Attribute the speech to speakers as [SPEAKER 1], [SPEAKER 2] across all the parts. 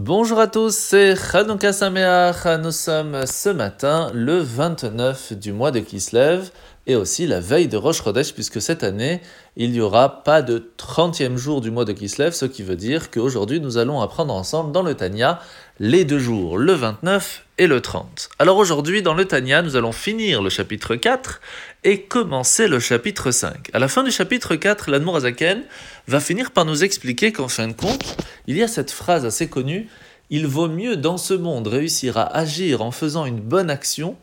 [SPEAKER 1] Bonjour à tous, c'est Chanukah Sameach. Nous sommes ce matin le 29 du mois de Kislev et aussi la veille de Rosh Chodesh, puisque cette année, il n'y aura pas de 30e jour du mois de Kislev, ce qui veut dire qu'aujourd'hui, nous allons apprendre ensemble dans le Tanya les deux jours, le 29 et le 30. Alors aujourd'hui, dans le Tanya, nous allons finir le chapitre 4 et commencer le chapitre 5. À la fin du chapitre 4, l'Admour Azaken va finir par nous expliquer qu'en fin de compte, il y a cette phrase assez connue il vaut mieux dans ce monde réussir à agir en faisant une bonne action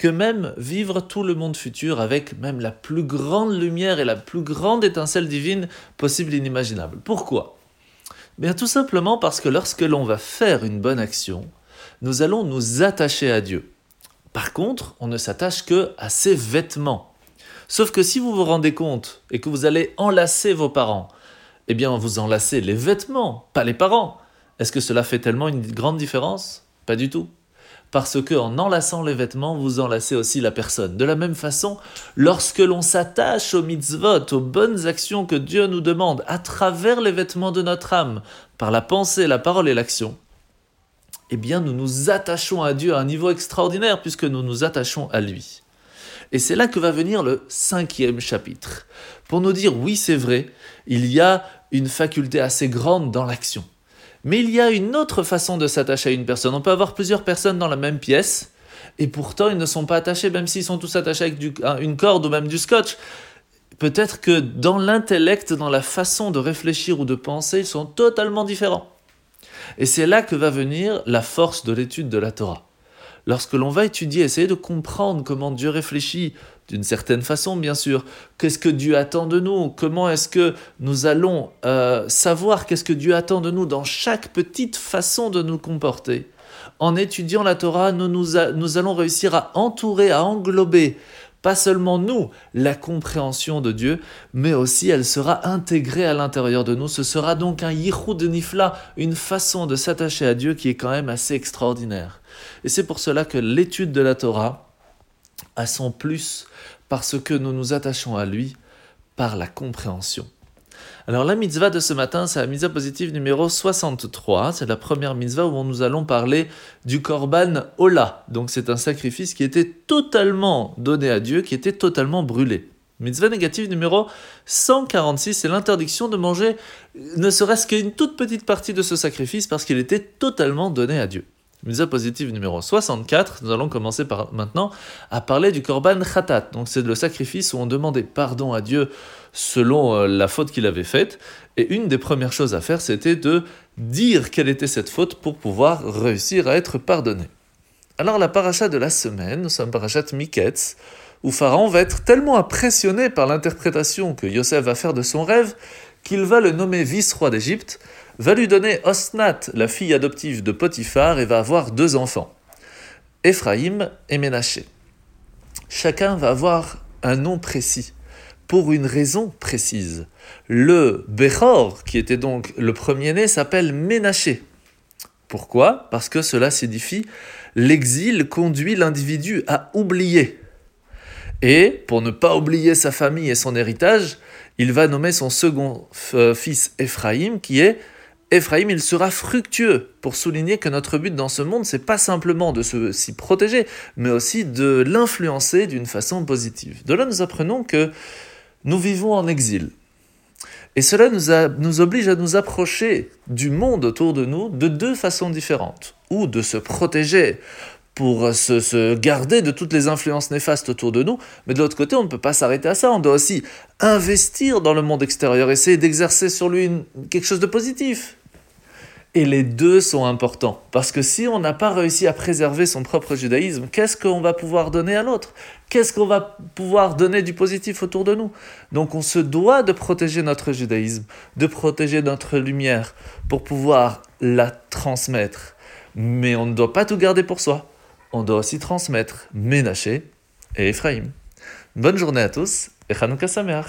[SPEAKER 1] que même vivre tout le monde futur avec même la plus grande lumière et la plus grande étincelle divine possible inimaginable. Pourquoi? Bien tout simplement parce que lorsque l'on va faire une bonne action, nous allons nous attacher à Dieu. Par contre, on ne s'attache que à ses vêtements. Sauf que si vous vous rendez compte et que vous allez enlacer vos parents, eh bien vous enlacez les vêtements, pas les parents. Est-ce que cela fait tellement une grande différence? Pas du tout. Parce que en enlaçant les vêtements, vous enlacez aussi la personne. De la même façon, lorsque l'on s'attache aux mitzvot, aux bonnes actions que Dieu nous demande à travers les vêtements de notre âme, par la pensée, la parole et l'action, eh bien nous nous attachons à Dieu à un niveau extraordinaire puisque nous nous attachons à lui. Et c'est là que va venir le cinquième chapitre, pour nous dire oui c'est vrai, il y a une faculté assez grande dans l'action. Mais il y a une autre façon de s'attacher à une personne. On peut avoir plusieurs personnes dans la même pièce, et pourtant ils ne sont pas attachés, même s'ils sont tous attachés avec une corde ou même du scotch. Peut-être que dans l'intellect, dans la façon de réfléchir ou de penser, ils sont totalement différents. Et c'est là que va venir la force de l'étude de la Torah. Lorsque l'on va étudier, essayer de comprendre comment Dieu réfléchit, d'une certaine façon bien sûr, qu'est-ce que Dieu attend de nous, comment est-ce que nous allons euh, savoir qu'est-ce que Dieu attend de nous dans chaque petite façon de nous comporter? En étudiant la Torah, nous, nous, nous allons réussir à entourer, à englober pas seulement nous, la compréhension de Dieu, mais aussi elle sera intégrée à l'intérieur de nous. Ce sera donc un yichud nifla, une façon de s'attacher à Dieu qui est quand même assez extraordinaire. Et c'est pour cela que l'étude de la Torah a son plus parce que nous nous attachons à lui par la compréhension. Alors la mitzvah de ce matin, c'est la mitzvah positive numéro 63. C'est la première mitzvah où nous allons parler du korban Ola. Donc c'est un sacrifice qui était totalement donné à Dieu, qui était totalement brûlé. Mitzvah négative numéro 146, c'est l'interdiction de manger ne serait-ce qu'une toute petite partie de ce sacrifice parce qu'il était totalement donné à Dieu. Mitzvah positive numéro 64, nous allons commencer par maintenant à parler du korban khatat. Donc c'est le sacrifice où on demandait pardon à Dieu selon euh, la faute qu'il avait faite. Et une des premières choses à faire, c'était de dire quelle était cette faute pour pouvoir réussir à être pardonné. Alors la paracha de la semaine, nous sommes parachat Miketz, où Pharaon va être tellement impressionné par l'interprétation que Yosef va faire de son rêve qu'il va le nommer vice-roi d'Égypte va lui donner Osnat, la fille adoptive de Potiphar, et va avoir deux enfants, Ephraïm et Ménaché. Chacun va avoir un nom précis, pour une raison précise. Le Bechor, qui était donc le premier-né, s'appelle Ménaché. Pourquoi? Parce que cela signifie l'exil conduit l'individu à oublier. Et pour ne pas oublier sa famille et son héritage, il va nommer son second euh, fils Ephraïm, qui est Ephraim, il sera fructueux pour souligner que notre but dans ce monde, c'est pas simplement de s'y protéger, mais aussi de l'influencer d'une façon positive. De là, nous apprenons que nous vivons en exil. Et cela nous, nous oblige à nous approcher du monde autour de nous de deux façons différentes. Ou de se protéger pour se, garder de toutes les influences néfastes autour de nous, mais de l'autre côté, on ne peut pas s'arrêter à ça, on doit aussi investir dans le monde extérieur, essayer d'exercer sur lui quelque chose de positif. Et les deux sont importants. Parce que si on n'a pas réussi à préserver son propre judaïsme, qu'est-ce qu'on va pouvoir donner à l'autre? Qu'est-ce qu'on va pouvoir donner du positif autour de nous? Donc on se doit de protéger notre judaïsme, de protéger notre lumière pour pouvoir la transmettre. Mais on ne doit pas tout garder pour soi. On doit aussi transmettre Ménaché et Ephraim. Bonne journée à tous et Chanukah Sameach